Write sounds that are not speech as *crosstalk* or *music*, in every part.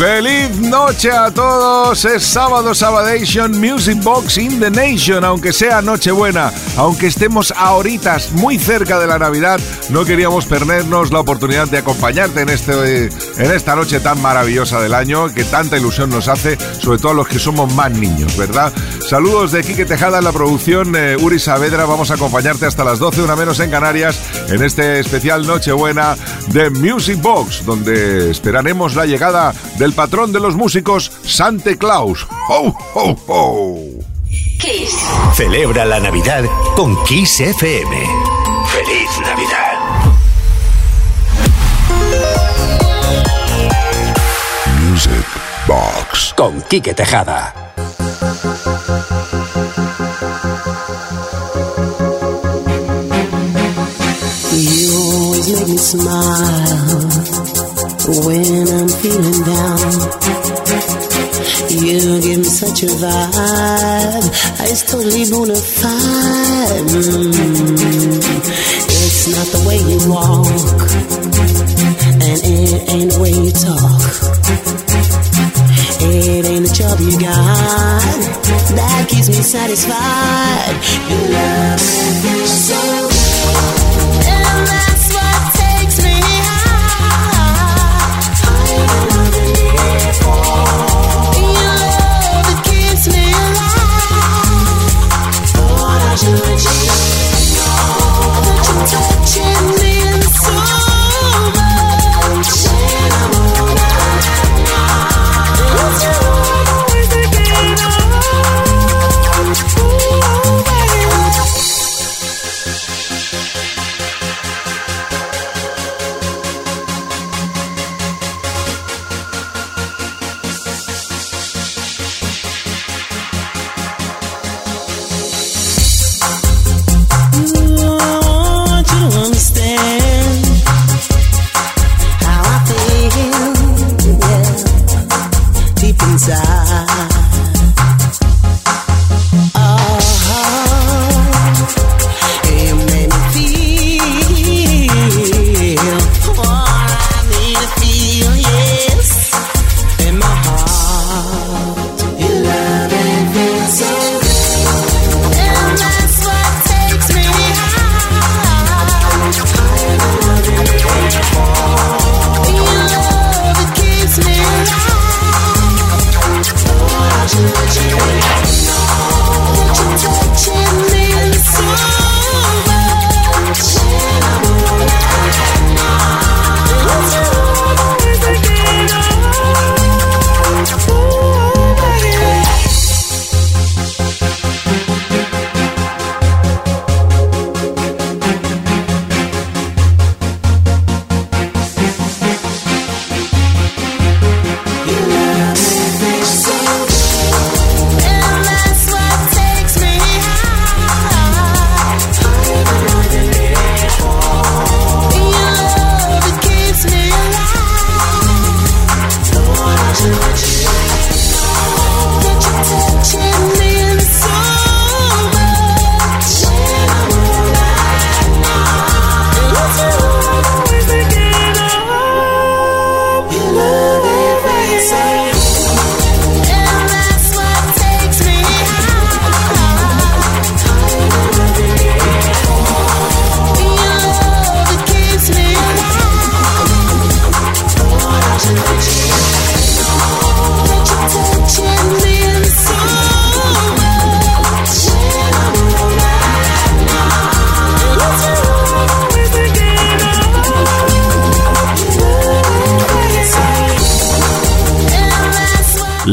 Feliz noche a todos. Es sábado Sabadation Music Box in the Nation. Aunque sea Nochebuena, aunque estemos a horitas muy cerca de la Navidad, no queríamos perdernos la oportunidad de acompañarte en, este, en esta noche tan maravillosa del año que tanta ilusión nos hace, sobre todo a los que somos más niños, ¿verdad? Saludos de Quique Tejada en la producción. Eh, Uri Saavedra, vamos a acompañarte hasta las 12, una menos en Canarias, en este especial Nochebuena de Music Box, donde esperaremos la llegada del el patrón de los músicos, Sante Claus. ¡Ho, ho, ho! Kiss. Celebra la Navidad con Kiss FM. ¡Feliz Navidad! Music Box. Con Quique Tejada. You always make me smile. When I'm feeling down. You give me such a vibe, it's totally bona fide. Mm. It's not the way you walk, and it ain't the way you talk. It ain't the job you got that keeps me satisfied. Your love is so,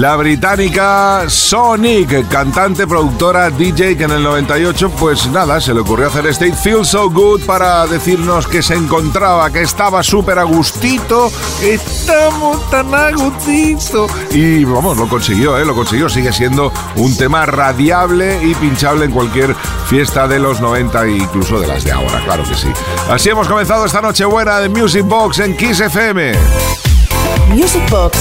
La británica Sonic, cantante, productora, DJ, que en el 98, pues nada, se le ocurrió hacer este Feel So Good para decirnos que se encontraba, que estaba súper a gustito, estamos tan a gustito. Y vamos, lo consiguió, ¿eh? Lo consiguió, sigue siendo un tema radiable y pinchable en cualquier fiesta de los 90 e incluso de las de ahora, claro que sí. Así hemos comenzado esta noche buena de Music Box en Kiss FM. Music Box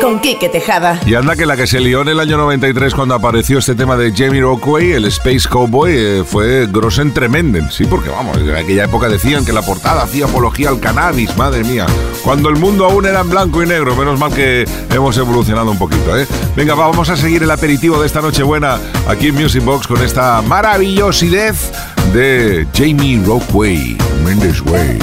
con Quique Tejada. Y anda que la que se lió en el año 93 cuando apareció este tema de Jamie Rockway, el Space Cowboy, eh, fue Grossen Tremenden. Sí, porque vamos, en aquella época decían que la portada hacía apología al cannabis, madre mía. Cuando el mundo aún era en blanco y negro, menos mal que hemos evolucionado un poquito, ¿eh? Venga, vamos a seguir el aperitivo de esta noche buena aquí en Music Box con esta maravillosidad de Jamie Rockway, Mendes Way.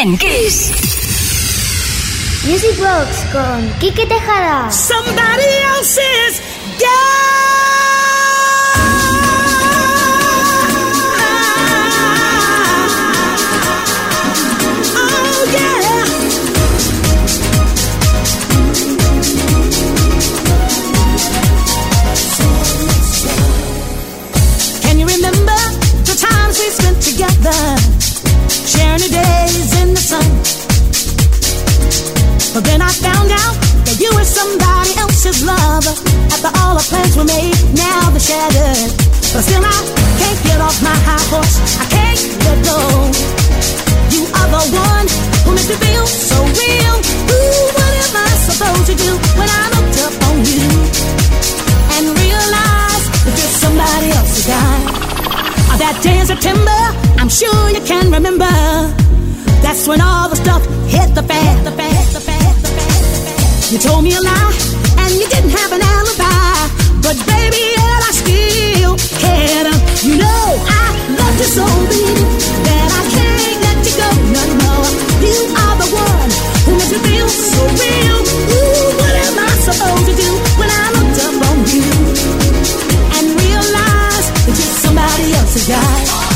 en Kiss. Music Box con Quique Tejada. Somebody else's girl. But then I found out that you were somebody else's love. After all the plans were made, now they're shattered. But still I can't get off my high horse. I can't let go. You are the one who makes me feel so real. Ooh, what am I supposed to do when I looked up on you and realized that you're somebody else's guy? That day in September, I'm sure you can remember. That's when all the stuff hit the fan, the fan. You told me a lie, and you didn't have an alibi. But baby, I still. You know I you so deep that I can't let you go no. You are the one who makes me feel so real. Ooh, what am I supposed to do when I up on you and somebody else's guy?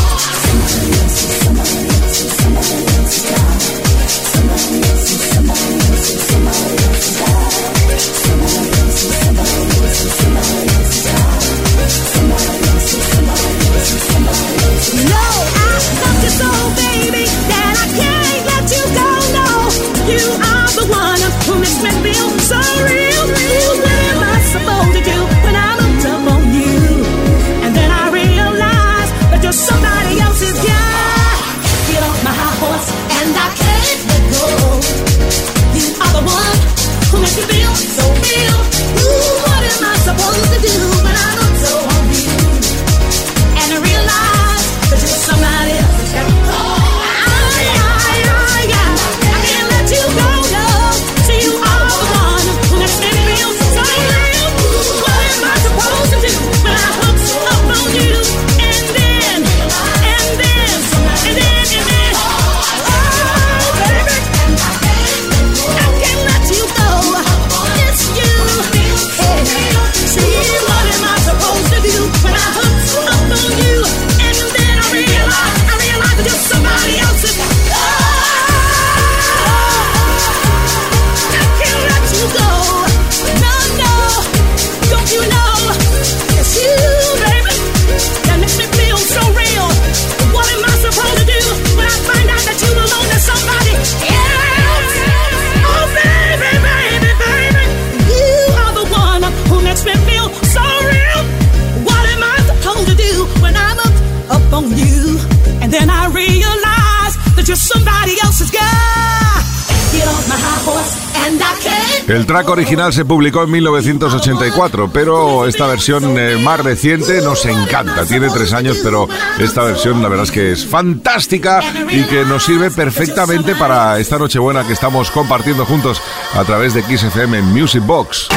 Track original se publicó en 1984, pero esta versión eh, más reciente nos encanta. Tiene tres años, pero esta versión la verdad es que es fantástica y que nos sirve perfectamente para esta Nochebuena que estamos compartiendo juntos a través de XFM Music Box.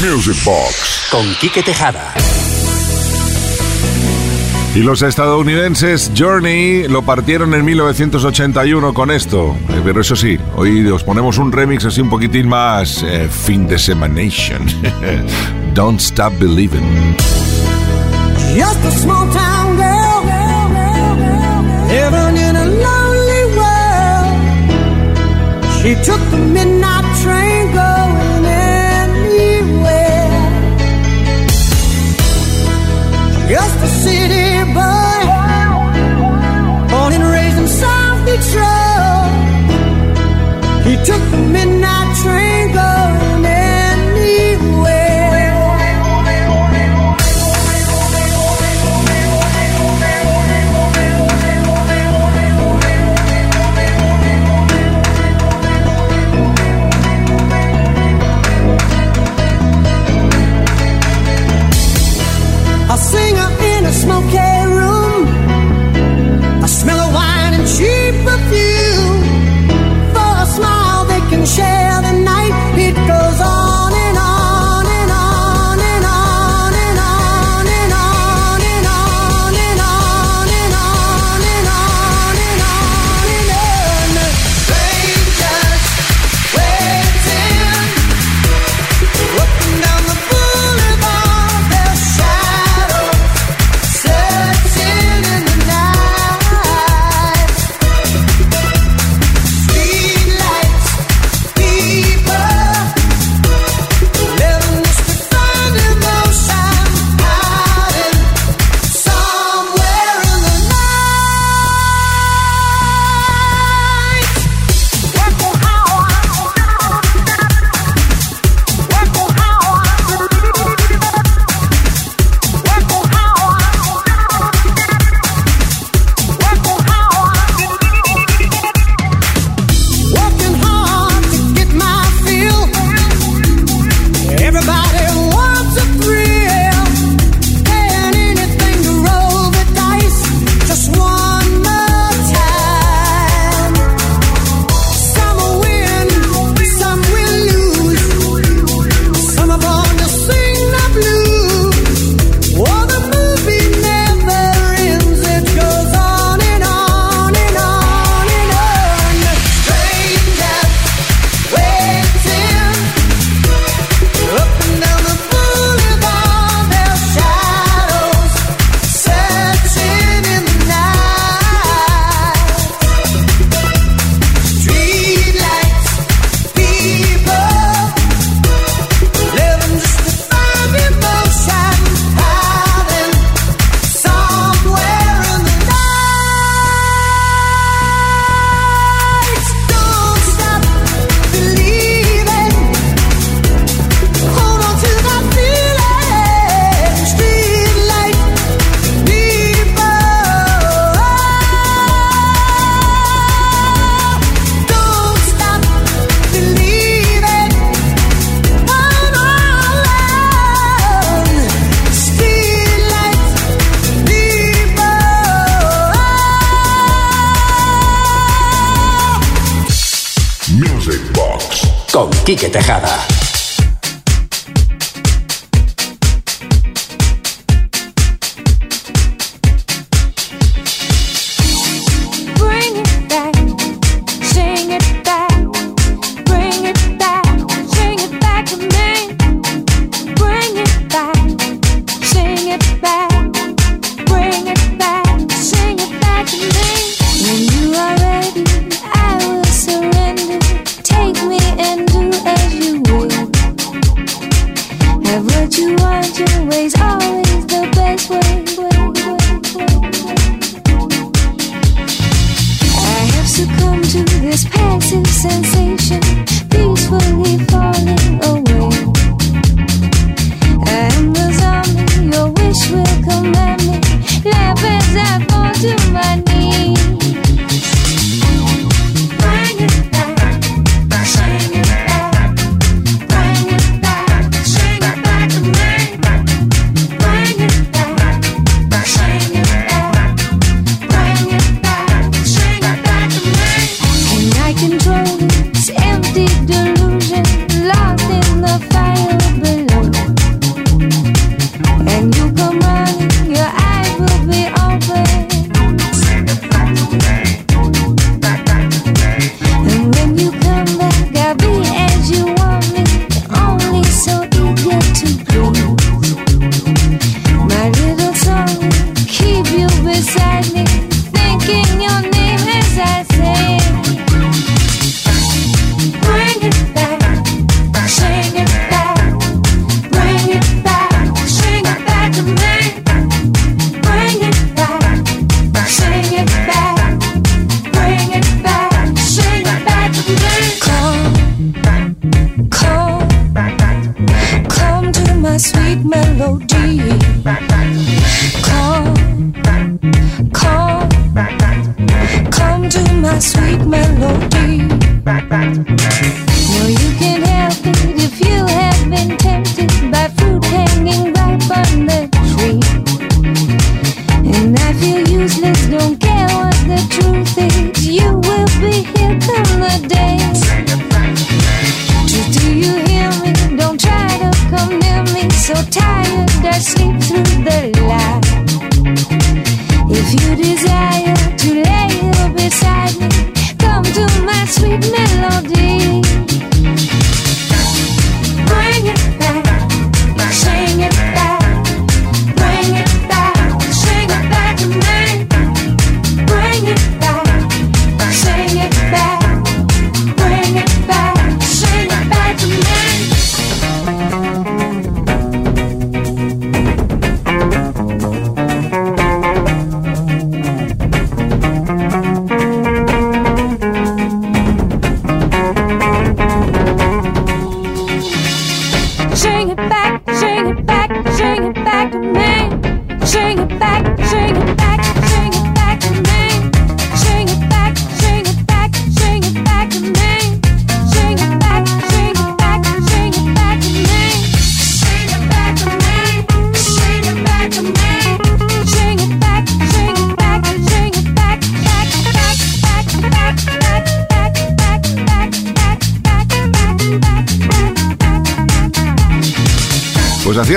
Music Box con Quique Tejada. Y los estadounidenses Journey lo partieron en 1981 con esto. Eh, pero eso sí, hoy os ponemos un remix así un poquitín más eh, fin de semanation. *laughs* Don't Stop Believing. Just a small town girl, living in a lonely world. She took the midnight took a minute. Quique Tejada.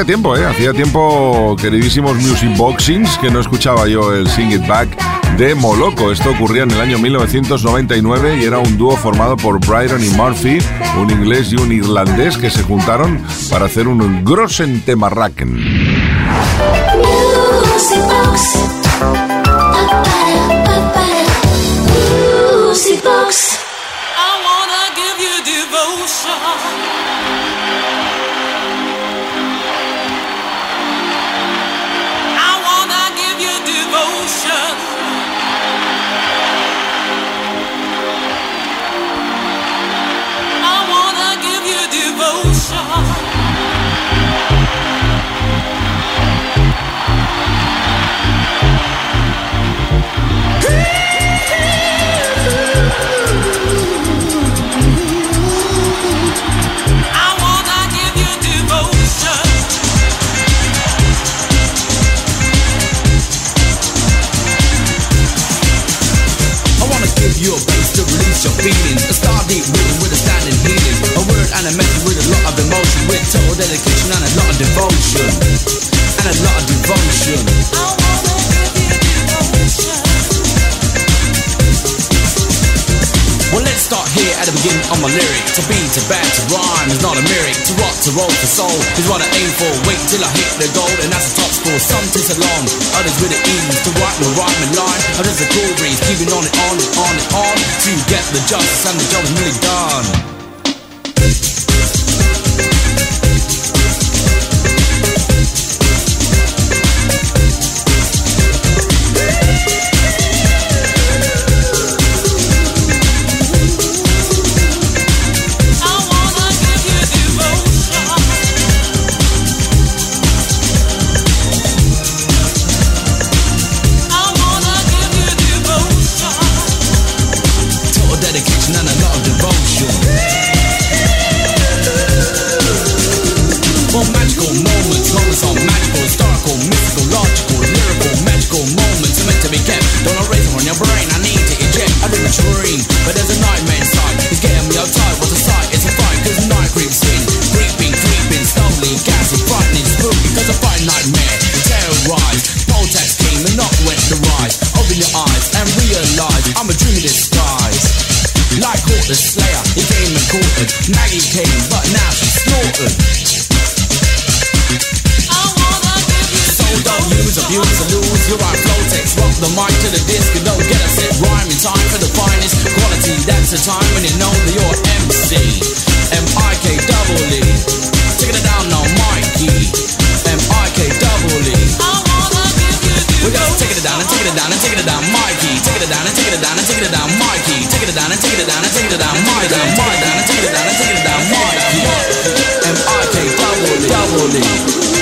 Hacía tiempo, ¿eh? Hacía tiempo, queridísimos Music Boxings, que no escuchaba yo el Sing It Back de Moloco. Esto ocurría en el año 1999 y era un dúo formado por Bryron y Murphy, un inglés y un irlandés que se juntaron para hacer un Grossen Temarraken. Music. your bass to release your feelings. A star deep rhythm with a standing healing. A word and a message with a lot of emotion. With total dedication and a lot of devotion. And a lot of devotion. I wanna give you devotion. Well, let's start here at the beginning of my lyric. To be, to bad, to rhyme is not a lyric. To rock, to roll, to soul is what I aim for. Wait till I hit the goal, and that's the top score. Some takes a long, others with the ease. To write the rhyme line, others a cool breeze. Keeping on and on and on and on. To get the justice and the job is nearly done. use to lose, you're our flow text. Rock the mic to the disc and don't get us it. Rhyming time for the finest quality. That's the time when you know that you're MC. M-I-K double E. Taking it down now, Mikey. M-I-K double E. We gotta take it down and take it down and take it down, Mikey. Take it down and take it down and take it down, Mikey. Take it down and take it down and take it down, Mikey. Take it down and take it down and take it down, Mikey. M-I-K double E.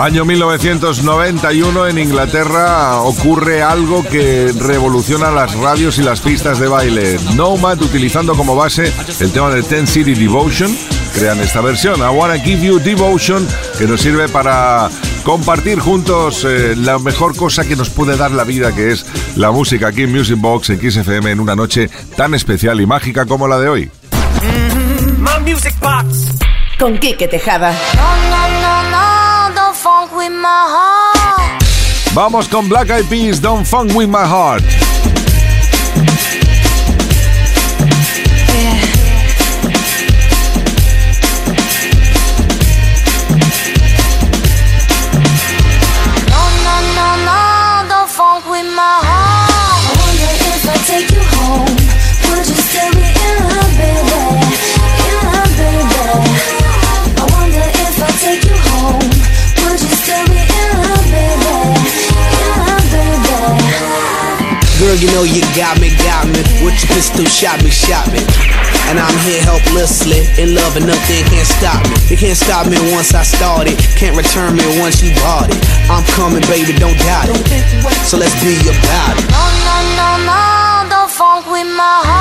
Año 1991 en Inglaterra ocurre algo que revoluciona las radios y las pistas de baile. Nomad utilizando como base el tema de Ten City Devotion crean esta versión. I Wanna Give You Devotion que nos sirve para compartir juntos eh, la mejor cosa que nos puede dar la vida que es la música aquí en Music Box en XFM en una noche tan especial y mágica como la de hoy. Mm-hmm. music Box con Kike Tejada. Vamos con Black Eyed Peas, Don't Funk With My Heart. Shot me, shot me. And I'm here helplessly, in love and nothing can't stop me. They can't stop me once I started, can't return me once you bought it. I'm coming, baby, don't doubt it. So let's be about it. No, no, no, no, don't funk with my heart.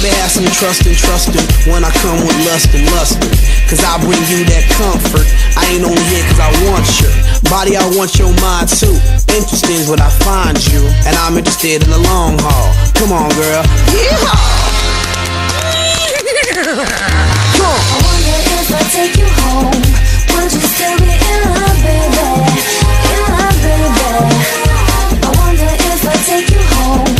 Baby, have some trust and trust when I come with lust and lustin'. Cause I bring you that comfort. I ain't only here cause I want you. Body, I want your mind too. Interesting is what I find you, and I'm interested in the long haul. Come on, girl. Yeah. Come on. I wonder if I take you home. Would you still be in love, baby? In love, baby. I wonder if I take you home.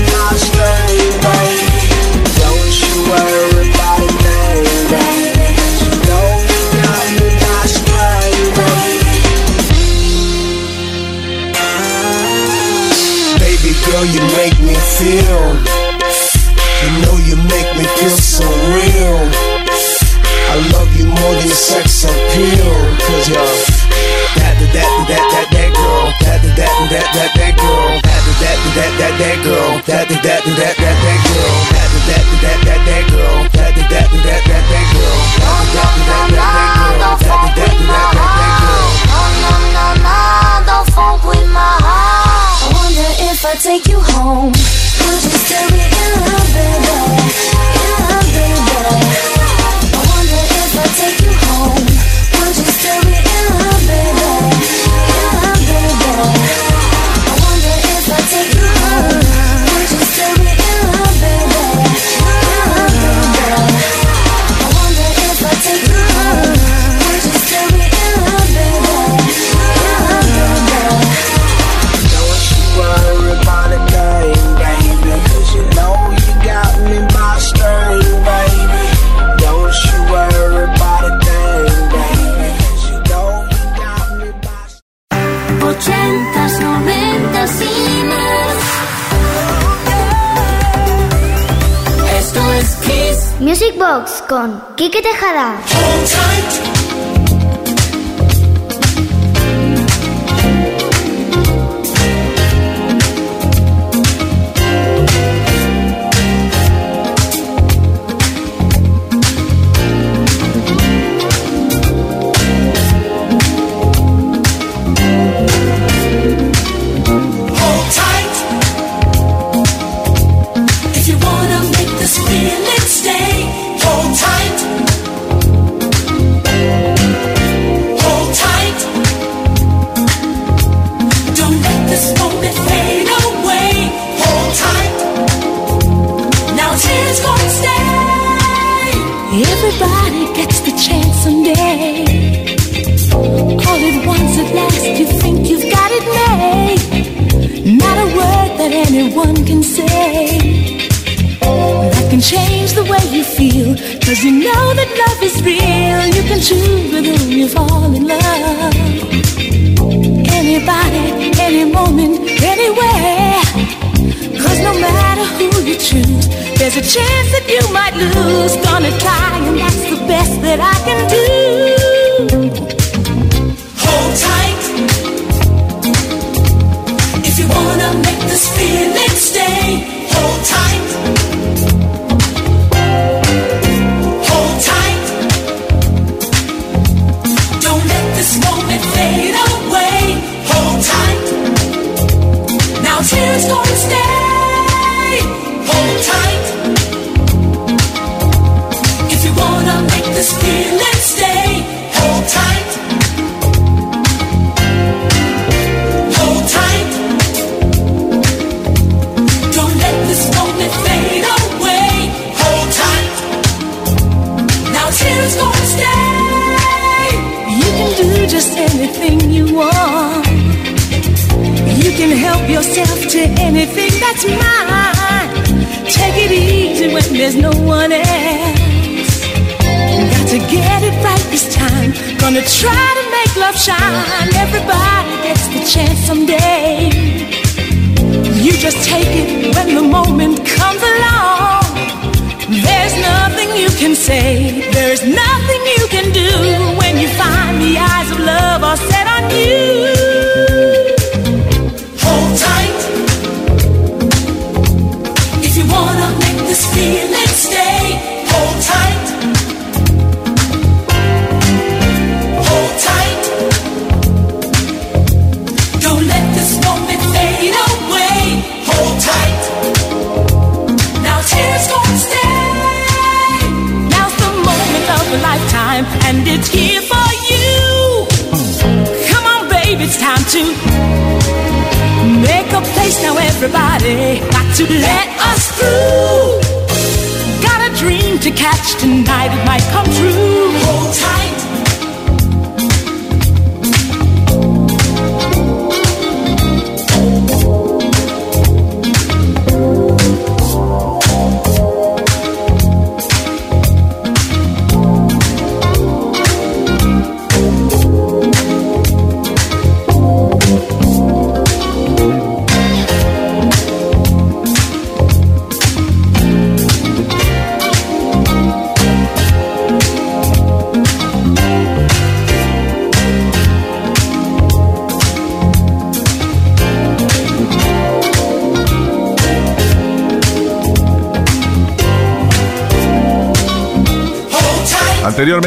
Girl, you make me feel. You know you make me feel so real. I love you more than sex appeal. Cause you're that, that, that, that, that, that girl. That, that, that, that, that, that girl. That, that, that, that, that, that girl. That, that, that, that, that, that girl. That, that, that, that, that, girl. That, that, that, that, that, that girl. Take you home, would you still be in love, baby? In love, baby. I wonder if I take you home, you still be in love, baby? In love, baby. I wonder if I take Ochentas, noventas y más. Esto es Kiss. Music Box con Quique Tejada. Cause you know that love is real. You can choose with whom you fall in love. Anybody, any moment, anywhere. Cause no matter who you choose, there's a chance that you might lose. Gonna try, and that's the best that I can do.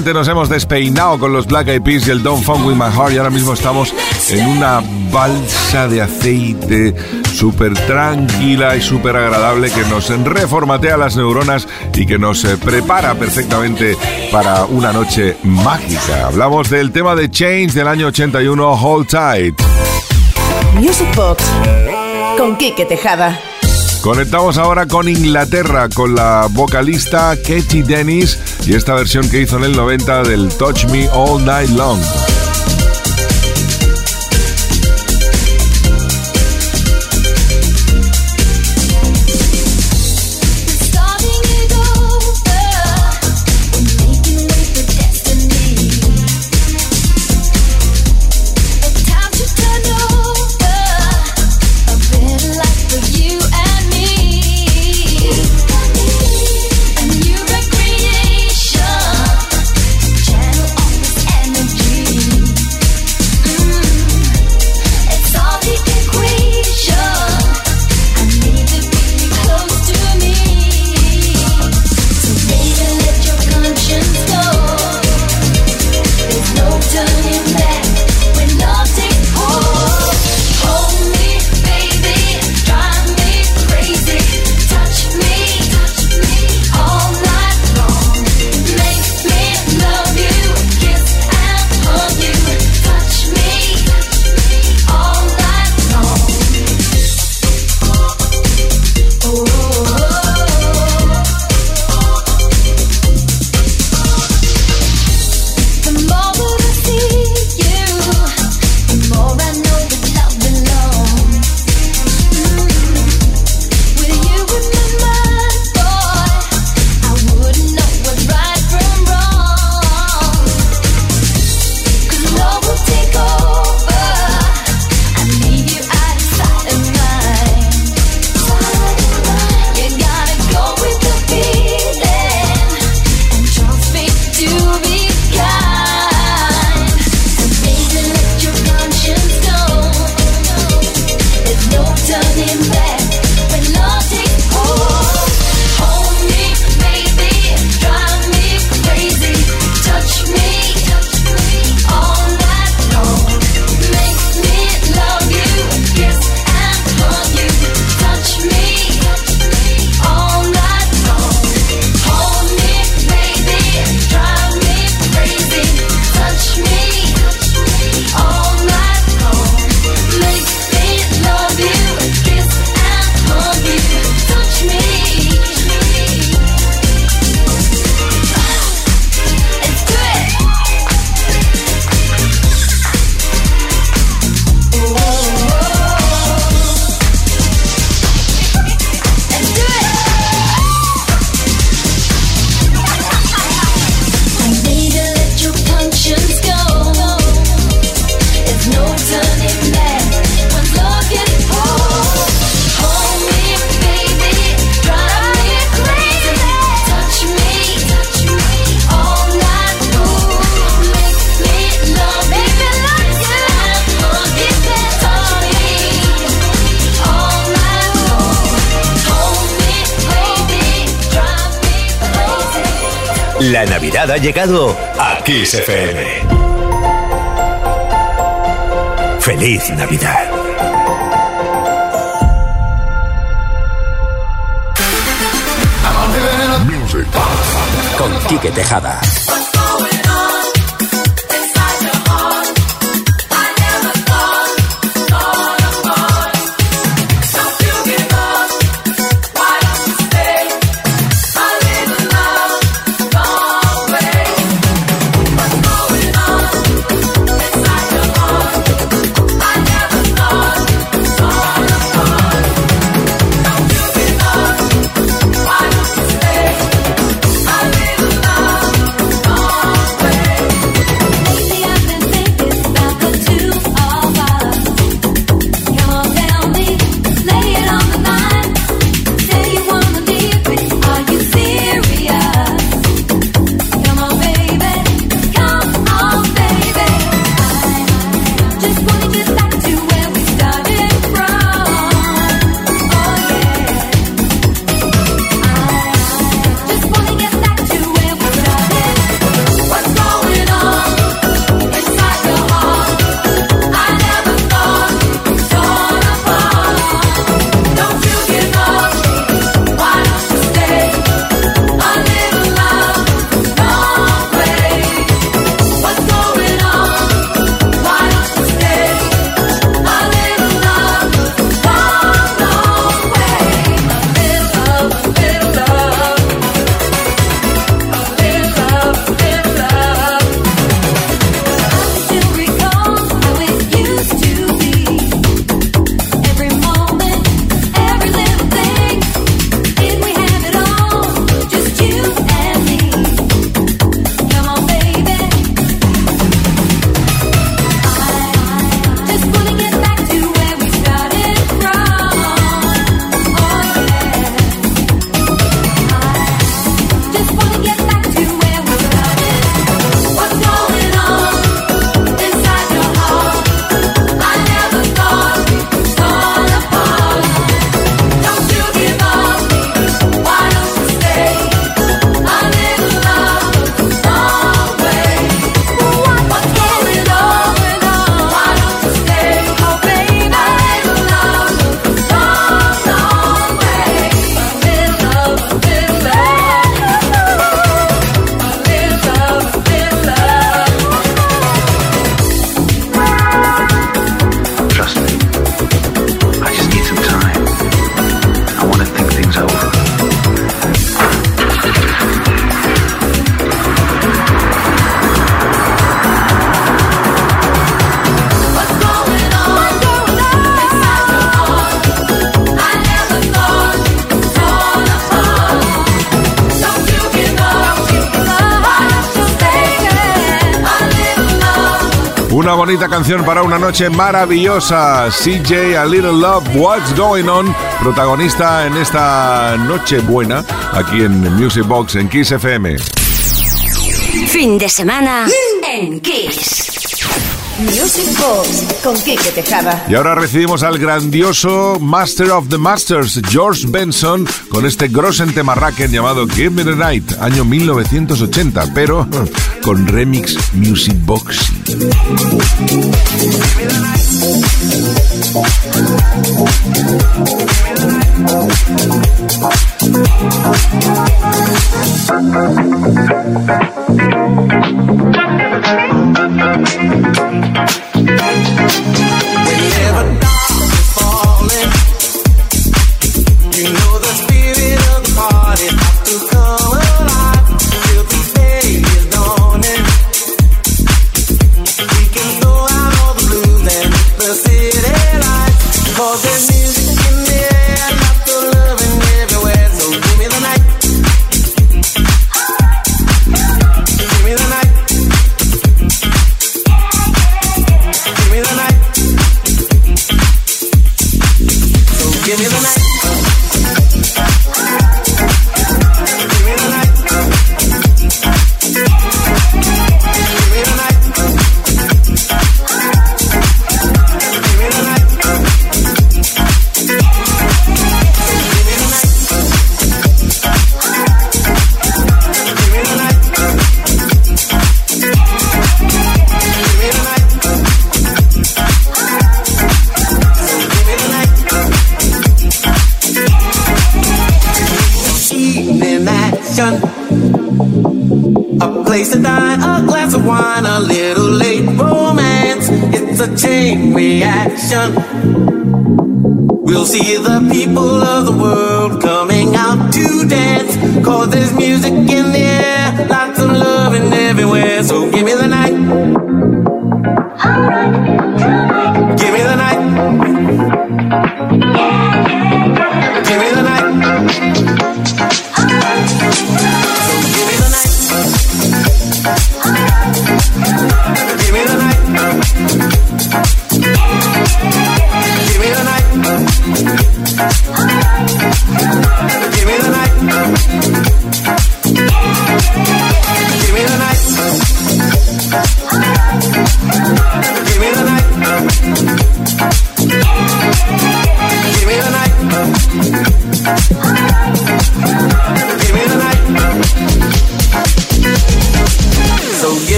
Nos hemos despeinado con los Black Eyed Peas y el Don't Funk With My Heart y ahora mismo estamos en una balsa de aceite súper tranquila y súper agradable que nos reformatea las neuronas y que nos eh, prepara perfectamente para una noche mágica. Hablamos del tema de Change del año 81, Hold Tight. Music Box con Quique Tejada. Conectamos ahora con Inglaterra, con la vocalista Katie Dennis y esta versión que hizo en el 90 del Touch Me All Night Long. Llegado a Kiss FM. Feliz Navidad. Music. Con Quique Tejada. Bonita canción para una noche maravillosa. CJ A Little Love, What's Going On, protagonista en esta noche buena aquí en Music Box en Kiss FM. Fin de semana en Kiss. Music Box con Kike Tejada. Y ahora recibimos al grandioso Master of the Masters, George Benson, con este Grossen Temarraken llamado Give Me the Night, año 1980, pero con Remix Music Boxing. You know the spirit of the party to come. daylight for the music.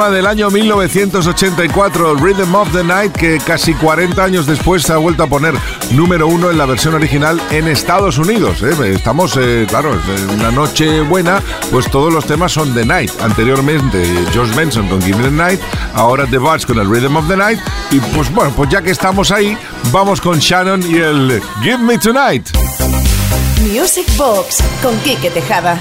Tema del año 1984, Rhythm of the Night, que casi 40 años después se ha vuelto a poner número uno en la versión original en Estados Unidos. ¿eh? Estamos, eh, claro, en una noche buena, pues todos los temas son The Night. Anteriormente, George Benson con Give Me the Night, ahora The Buds con el Rhythm of the Night. Y pues bueno, pues ya que estamos ahí, vamos con Shannon y el Give Me Tonight. Music Box con Quique Tejada.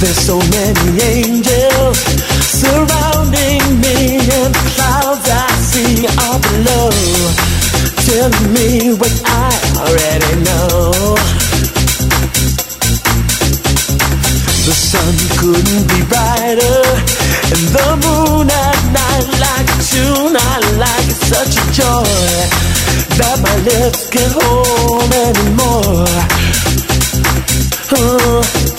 There's so many angels surrounding me, and the clouds I see up below, telling me what I already know. The sun couldn't be brighter, and the moon at night like a tune. I like it, such a joy that my lips can't hold anymore. Oh.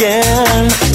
Again.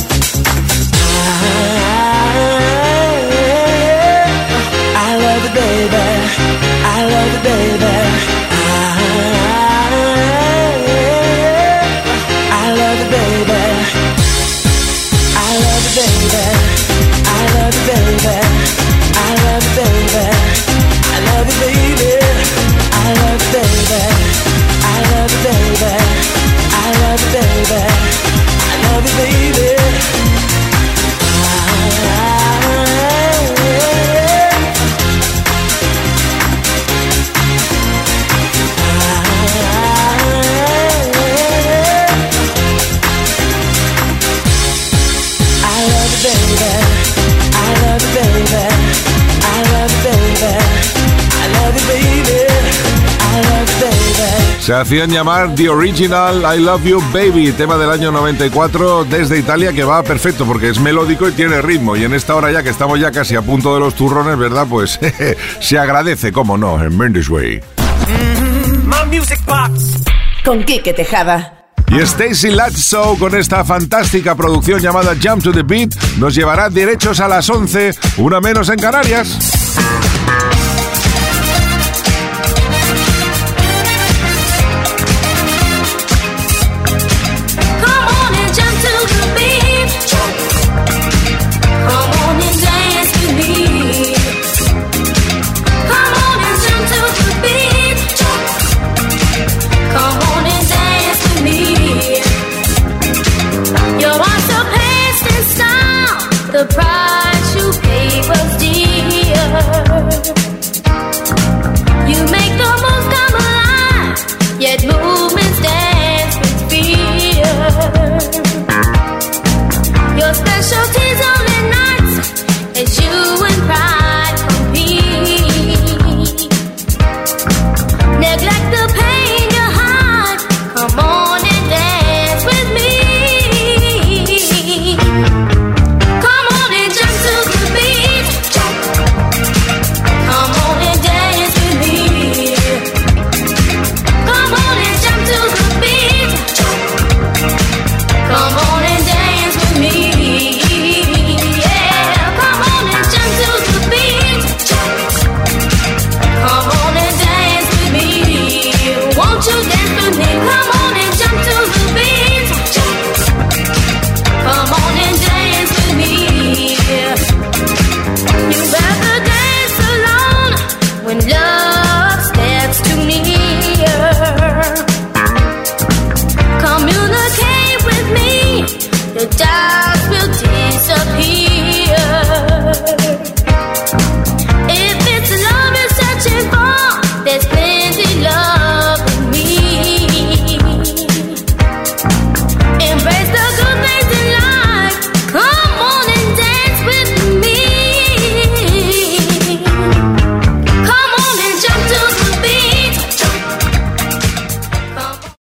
Se hacían llamar The Original I Love You Baby, tema del año 94 desde Italia que va perfecto porque es melódico y tiene ritmo. Y en esta hora ya que estamos ya casi a punto de los turrones, ¿verdad? Pues *laughs* se agradece, como no, en Mendes Way. My music box. Con Quique Tejada. Y Stacy Latso con esta fantástica producción llamada Jump to the Beat nos llevará derechos a las 11, una menos en Canarias.